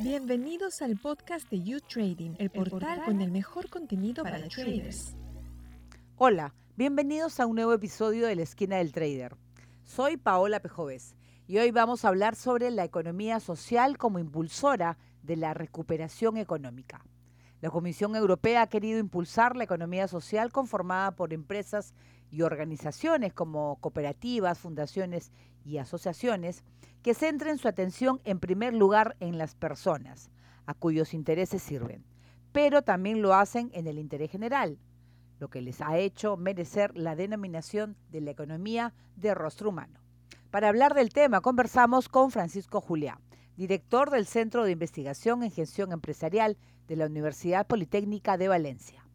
Bienvenidos al podcast de You Trading, el portal con el mejor contenido para, traders. Hola, bienvenidos a un nuevo episodio de La Esquina del Trader. Soy Paola Pejoves y hoy vamos a hablar sobre la economía social como impulsora de la recuperación económica. La Comisión Europea ha querido impulsar la economía social conformada por empresas y organizaciones como cooperativas, fundaciones y asociaciones que centren su atención en primer lugar en las personas, a cuyos intereses sirven, pero también lo hacen en el interés general, lo que les ha hecho merecer la denominación de la economía de rostro humano. Para hablar del tema conversamos con Francisco Juliá, director del Centro de Investigación en Gestión Empresarial de la Universidad Politécnica de Valencia.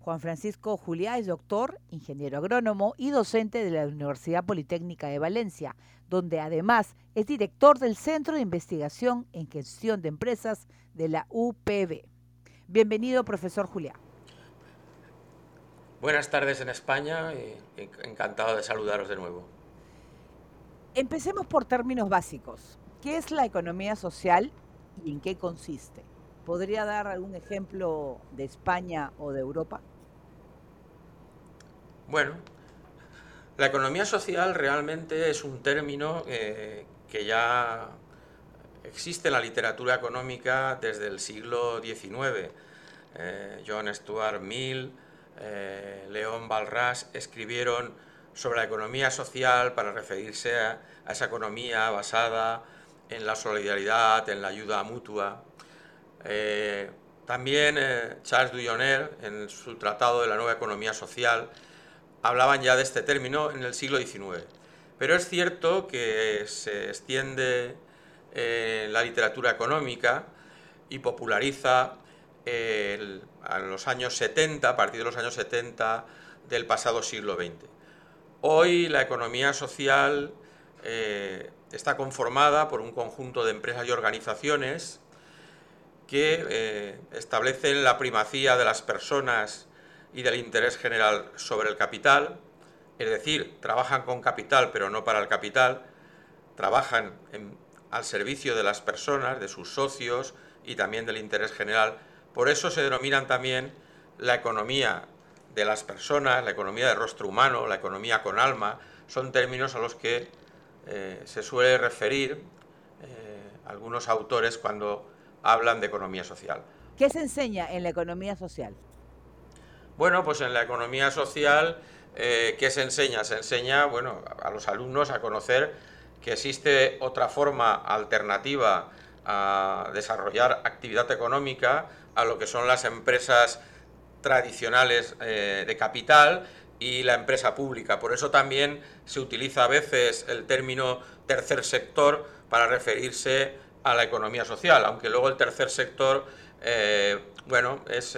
Juan Francisco Juliá es doctor, ingeniero agrónomo y docente de la Universidad Politécnica de Valencia, donde además es director del Centro de Investigación en Gestión de Empresas de la UPB. Bienvenido, profesor Juliá. Buenas tardes en España y encantado de saludaros de nuevo. Empecemos por términos básicos. ¿Qué es la economía social y en qué consiste? ¿Podría dar algún ejemplo de España o de Europa? Bueno, la economía social realmente es un término eh, que ya existe en la literatura económica desde el siglo XIX. Eh, John Stuart Mill, eh, León Balras escribieron sobre la economía social para referirse a, esa economía basada en la solidaridad, en la ayuda mutua. también Charles Duyonner, en su tratado de la nueva economía social, hablaban ya de este término en el siglo XIX. Pero es cierto que se extiende en eh, la literatura económica y populariza en los años 70, a partir de los años 70 del pasado siglo XX. Hoy la economía social eh, está conformada por un conjunto de empresas y organizaciones que eh, establecen la primacía de las personas y del interés general sobre el capital, es decir, trabajan con capital pero no para el capital, trabajan al servicio de las personas, de sus socios y también del interés general. Por eso se denominan también la economía de las personas, la economía de rostro humano, la economía con alma, son términos a los que eh, se suele referir eh, algunos autores cuando hablan de economía social. ¿Qué se enseña en la economía social? Bueno, pues en la economía social, eh, ¿qué se enseña? Se enseña, bueno, a los alumnos a conocer que existe otra forma alternativa a desarrollar actividad económica a lo que son las empresas tradicionales eh, de capital y la empresa pública. Por eso también se utiliza a veces el término tercer sector para referirse a la economía social, aunque luego el tercer sector, eh, bueno, es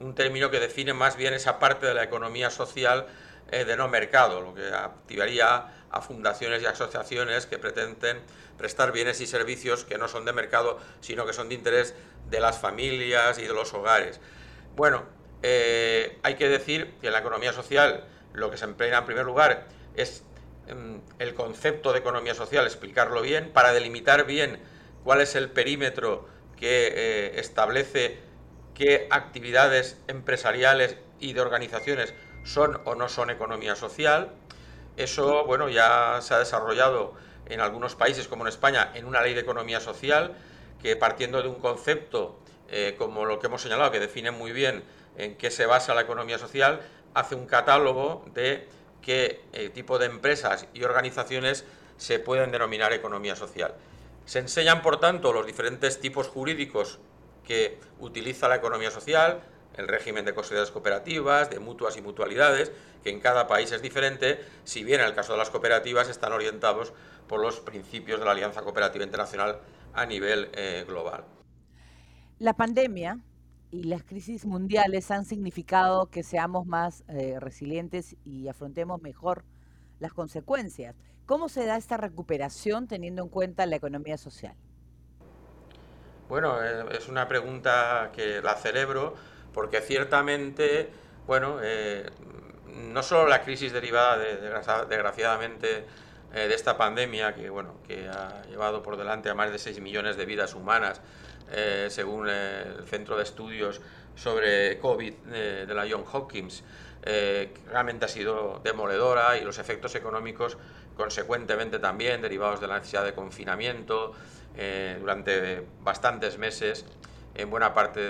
un término que define más bien esa parte de la economía social eh, de no mercado, lo que activaría a fundaciones y asociaciones que pretenden prestar bienes y servicios que no son de mercado, sino que son de interés de las familias y de los hogares. Bueno, eh, hay que decir que en la economía social lo que se emplea en primer lugar es mm, el concepto de economía social, explicarlo bien, para delimitar bien cuál es el perímetro que eh, establece qué actividades empresariales y de organizaciones son o no son economía social. Eso, bueno, ya se ha desarrollado en algunos países como en España en una ley de economía social que partiendo de un concepto eh, como lo que hemos señalado, que define muy bien en qué se basa la economía social, hace un catálogo de qué eh, tipo de empresas y organizaciones se pueden denominar economía social. Se enseñan, por tanto, los diferentes tipos jurídicos que utiliza la economía social, el régimen de sociedades cooperativas, de mutuas y mutualidades, que en cada país es diferente, si bien en el caso de las cooperativas están orientados por los principios de la Alianza Cooperativa Internacional a nivel eh, global. La pandemia y las crisis mundiales han significado que seamos más eh, resilientes y afrontemos mejor las consecuencias. ¿Cómo se da esta recuperación teniendo en cuenta la economía social? Bueno, eh, es una pregunta que la celebro porque ciertamente, bueno, eh, no solo la crisis derivada, de, desgraciadamente, eh, de esta pandemia que, bueno, que ha llevado por delante a más de 6 millones de vidas humanas, según el Centro de Estudios sobre COVID de la John Hopkins, realmente ha sido demoledora y los efectos económicos consecuentemente también derivados de la necesidad de confinamiento durante bastantes meses en buena parte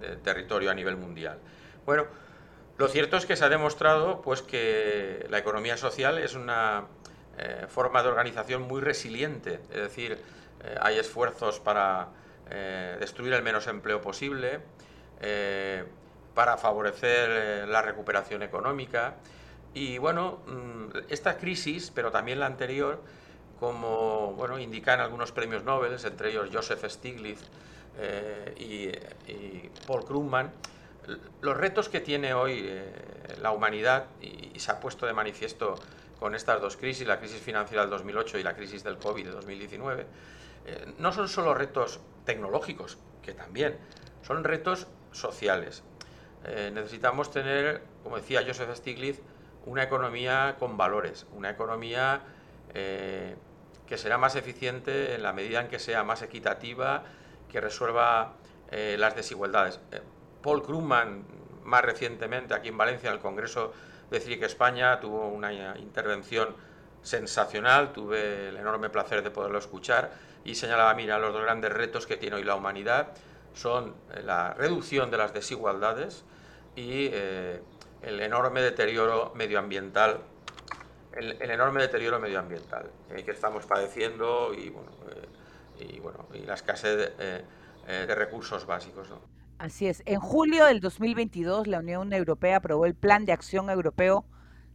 del territorio a nivel mundial. Bueno, lo cierto es que se ha demostrado pues, que la economía social es una eh, forma de organización muy resiliente, es decir, eh, hay esfuerzos para eh, destruir el menos empleo posible, para favorecer la recuperación económica y bueno, mm, esta crisis, pero también la anterior, como bueno, indican algunos premios Nobel, entre ellos Joseph Stiglitz y, y Paul Krugman, los retos que tiene hoy eh, la humanidad, y, se ha puesto de manifiesto con estas dos crisis, la crisis financiera del 2008 y la crisis del COVID de 2019, eh, no son solo retos tecnológicos, que también, son retos sociales. Eh, necesitamos tener, como decía Joseph Stiglitz, una economía con valores, una economía que será más eficiente en la medida en que sea más equitativa, que resuelva las desigualdades. Paul Krugman, más recientemente aquí en Valencia, en el Congreso de CIRIC España, tuvo una intervención sensacional, tuve el enorme placer de poderlo escuchar y señalaba, mira, los dos grandes retos que tiene hoy la humanidad son eh, la reducción de las desigualdades y eh, el enorme deterioro medioambiental el, enorme deterioro medioambiental eh, que estamos padeciendo y bueno, y, bueno, y la escasez de, de recursos básicos. ¿no? Así es. En julio del 2022, la Unión Europea aprobó el Plan de Acción Europeo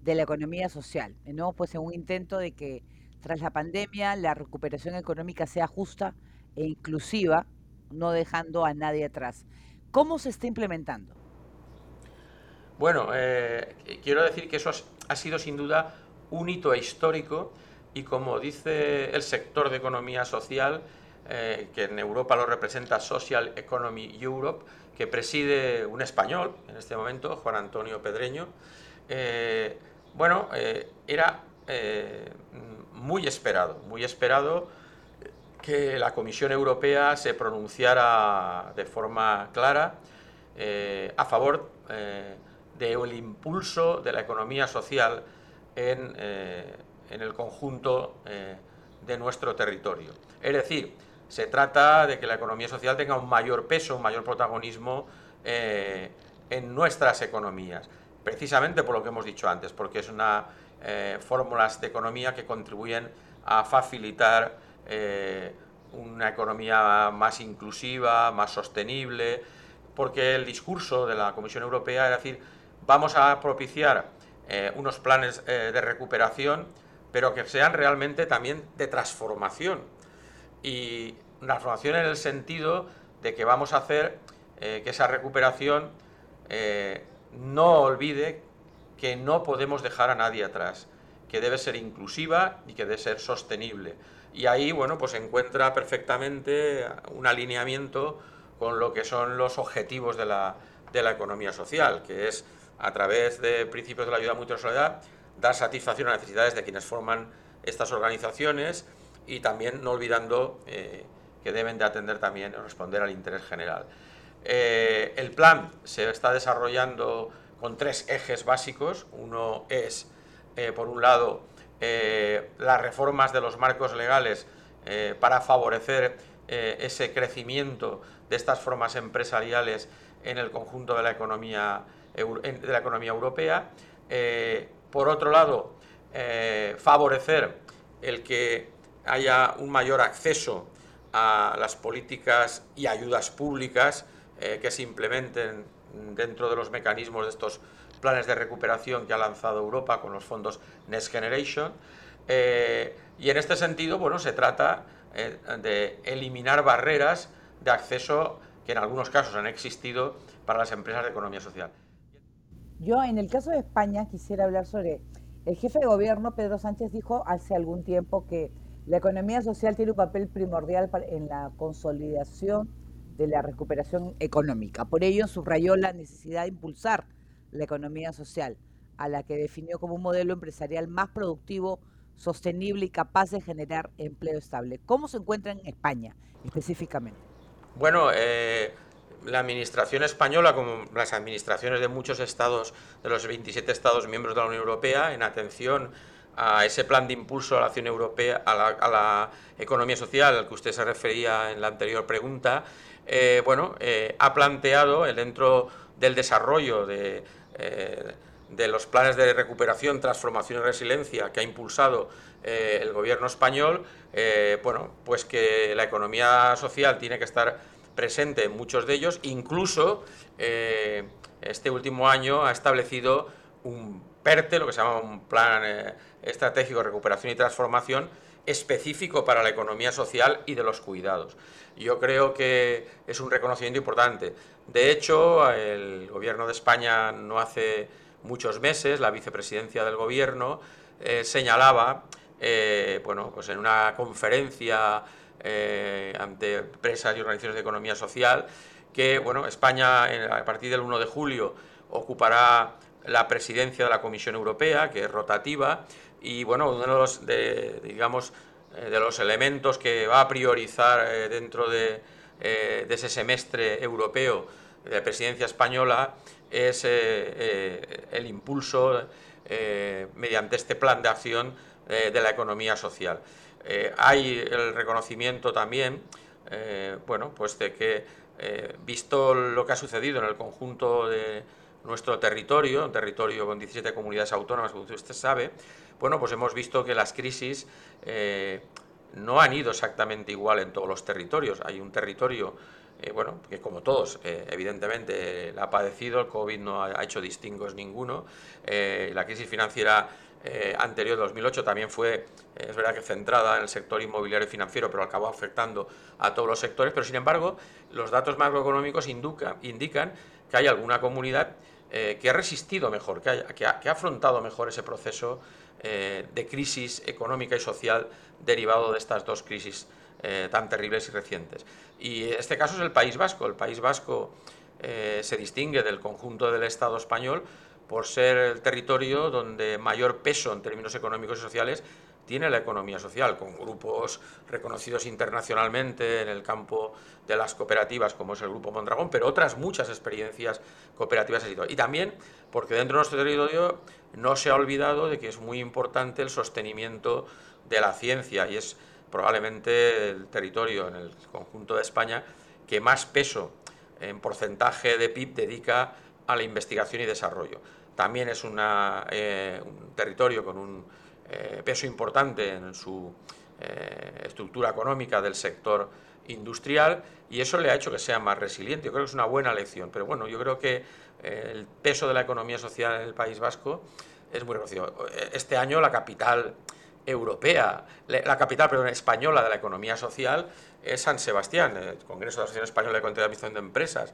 de la Economía Social, ¿no? Pues en un intento de que tras la pandemia la recuperación económica sea justa e inclusiva, no dejando a nadie atrás. ¿Cómo se está implementando? Bueno, eh, quiero decir que eso ha sido sin duda un hito histórico y como dice el sector de economía social, eh, que en Europa lo representa Social Economy Europe, que preside un español en este momento, Juan Antonio Pedreño. Eh, bueno, eh, era muy esperado, muy esperado que la Comisión Europea se pronunciara de forma clara a favor del impulso de la economía social en, en el conjunto de nuestro territorio. Es decir, se trata de que la economía social tenga un mayor peso, un mayor protagonismo eh, en nuestras economías, precisamente por lo que hemos dicho antes, porque es una eh, fórmulas de economía que contribuyen a facilitar eh, una economía más inclusiva, más sostenible, porque el discurso de la Comisión Europea es decir, vamos a propiciar unos planes de recuperación, pero que sean realmente también de transformación. Y transformación en el sentido de que vamos a hacer eh, que esa recuperación eh, no olvide que no podemos dejar a nadie atrás, que debe ser inclusiva y que debe ser sostenible. Y ahí, bueno, pues encuentra perfectamente un alineamiento con lo que son los objetivos de la, de la economía social, que es a través de principios de la ayuda mutua solidaridad dar satisfacción a las necesidades de quienes forman estas organizaciones y también no olvidando eh, que deben de atender también y responder al interés general. Eh, el plan se está desarrollando con tres ejes básicos. Uno es, eh, por un lado, las reformas de los marcos legales para favorecer ese crecimiento de estas formas empresariales en el conjunto de la economía, de la economía europea. por otro lado, favorecer el que haya un mayor acceso a las políticas y ayudas públicas eh, que se implementen dentro de los mecanismos de estos planes de recuperación que ha lanzado Europa con los fondos Next Generation. Eh, y en este sentido, bueno, se trata eh, de eliminar barreras de acceso que en algunos casos han existido para las empresas de economía social. Yo, en el caso de España, quisiera hablar sobre el jefe de gobierno, Pedro Sánchez, dijo hace algún tiempo que la economía social tiene un papel primordial en la consolidación de la recuperación económica. Por ello, subrayó la necesidad de impulsar la economía social, a la que definió como un modelo empresarial más productivo, sostenible y capaz de generar empleo estable. ¿Cómo se encuentra en España específicamente? Bueno, eh, la administración española, como las administraciones de muchos estados, de los 27 estados miembros de la Unión Europea, en atención a ese plan de impulso a la acción europea, a la, economía social al que usted se refería en la anterior pregunta, eh, bueno, eh, ha planteado dentro del desarrollo de, eh, de, los planes de recuperación, transformación y resiliencia que ha impulsado el gobierno español, bueno, pues que la economía social tiene que estar presente en muchos de ellos, incluso este último año ha establecido un PERTE, lo que se llama un plan estratégico de recuperación y transformación específico para la economía social y de los cuidados. Yo creo que es un reconocimiento importante. De hecho, el Gobierno de España no hace muchos meses, la vicepresidencia del Gobierno eh, señalaba, eh, bueno, pues en una conferencia eh, ante empresas y organizaciones de economía social, que bueno, España a partir del 1 de julio ocupará la presidencia de la Comisión Europea, que es rotativa, y bueno, uno de los, de, digamos, eh, de los elementos que va a priorizar eh, dentro de, de, ese semestre europeo de presidencia española es el impulso mediante este plan de acción de la economía social. Hay el reconocimiento también, bueno, pues de que visto lo que ha sucedido en el conjunto de nuestro territorio, un territorio con 17 comunidades autónomas, como usted sabe, bueno, pues hemos visto que las crisis eh, no han ido exactamente igual en todos los territorios. Hay un territorio, eh, bueno, que como todos, eh, evidentemente la ha padecido, el COVID no ha, hecho distingos ninguno. la crisis financiera anterior, 2008, también fue, es verdad que centrada en el sector inmobiliario y financiero, pero acabó afectando a todos los sectores. Pero sin embargo, los datos macroeconómicos indican que hay alguna comunidad eh, que ha resistido mejor, que ha, afrontado mejor ese proceso eh, de crisis económica y social derivado de estas dos crisis eh, tan terribles y recientes. Y este caso es el País Vasco. El País Vasco se distingue del conjunto del Estado español por ser el territorio donde mayor peso en términos económicos y sociales tiene la economía social, con grupos reconocidos internacionalmente en el campo de las cooperativas, como es el Grupo Mondragón, pero otras muchas experiencias cooperativas. Y también porque dentro de nuestro territorio no se ha olvidado de que es muy importante el sostenimiento de la ciencia y es probablemente el territorio en el conjunto de España que más peso en porcentaje de PIB dedica a la investigación y desarrollo. También es eh, un territorio con un eh, peso importante en su eh, estructura económica del sector industrial y eso le ha hecho que sea más resiliente. Yo creo que es una buena lección, pero bueno, yo creo que el peso de la economía social en el País Vasco es muy reconocido. Este año la capital europea, la capital perdón, española de la economía social es San Sebastián, el Congreso de la Asociación Española de Contabilización de Empresas,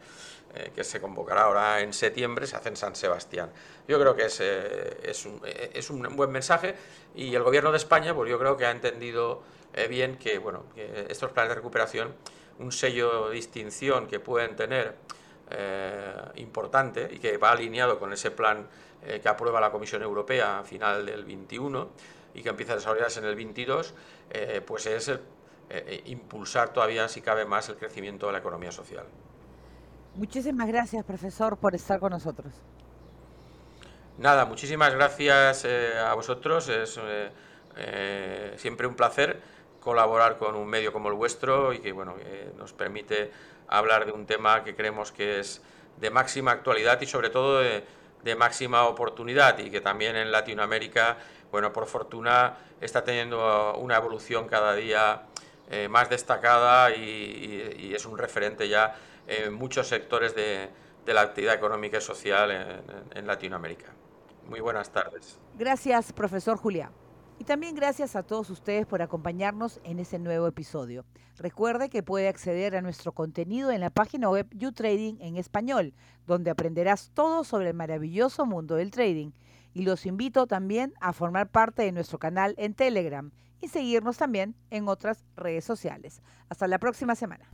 eh, que se convocará ahora en septiembre, se hace en San Sebastián. Yo creo que es, eh, eh, un, buen mensaje y el Gobierno de España, pues yo creo que ha entendido bien que, bueno, que estos planes de recuperación, un sello de distinción que pueden tener importante y que va alineado con ese plan que aprueba la Comisión Europea a final del 21, y que empieza a desarrollarse en el 22, eh, pues es el, eh, eh, impulsar todavía, si cabe más, el crecimiento de la economía social. Muchísimas gracias, profesor, por estar con nosotros. Nada, muchísimas gracias a vosotros. Es siempre un placer colaborar con un medio como el vuestro y que bueno, nos permite hablar de un tema que creemos que es de máxima actualidad y sobre todo de, de máxima oportunidad y que también en Latinoamérica bueno, por fortuna está teniendo una evolución cada día eh, más destacada y, es un referente ya en muchos sectores de, la actividad económica y social en, Latinoamérica. Muy buenas tardes. Gracias, profesor Julián. Y también gracias a todos ustedes por acompañarnos en este nuevo episodio. Recuerde que puede acceder a nuestro contenido en la página web YouTrading en español, donde aprenderás todo sobre el maravilloso mundo del trading y los invito también a formar parte de nuestro canal en Telegram y seguirnos también en otras redes sociales. Hasta la próxima semana.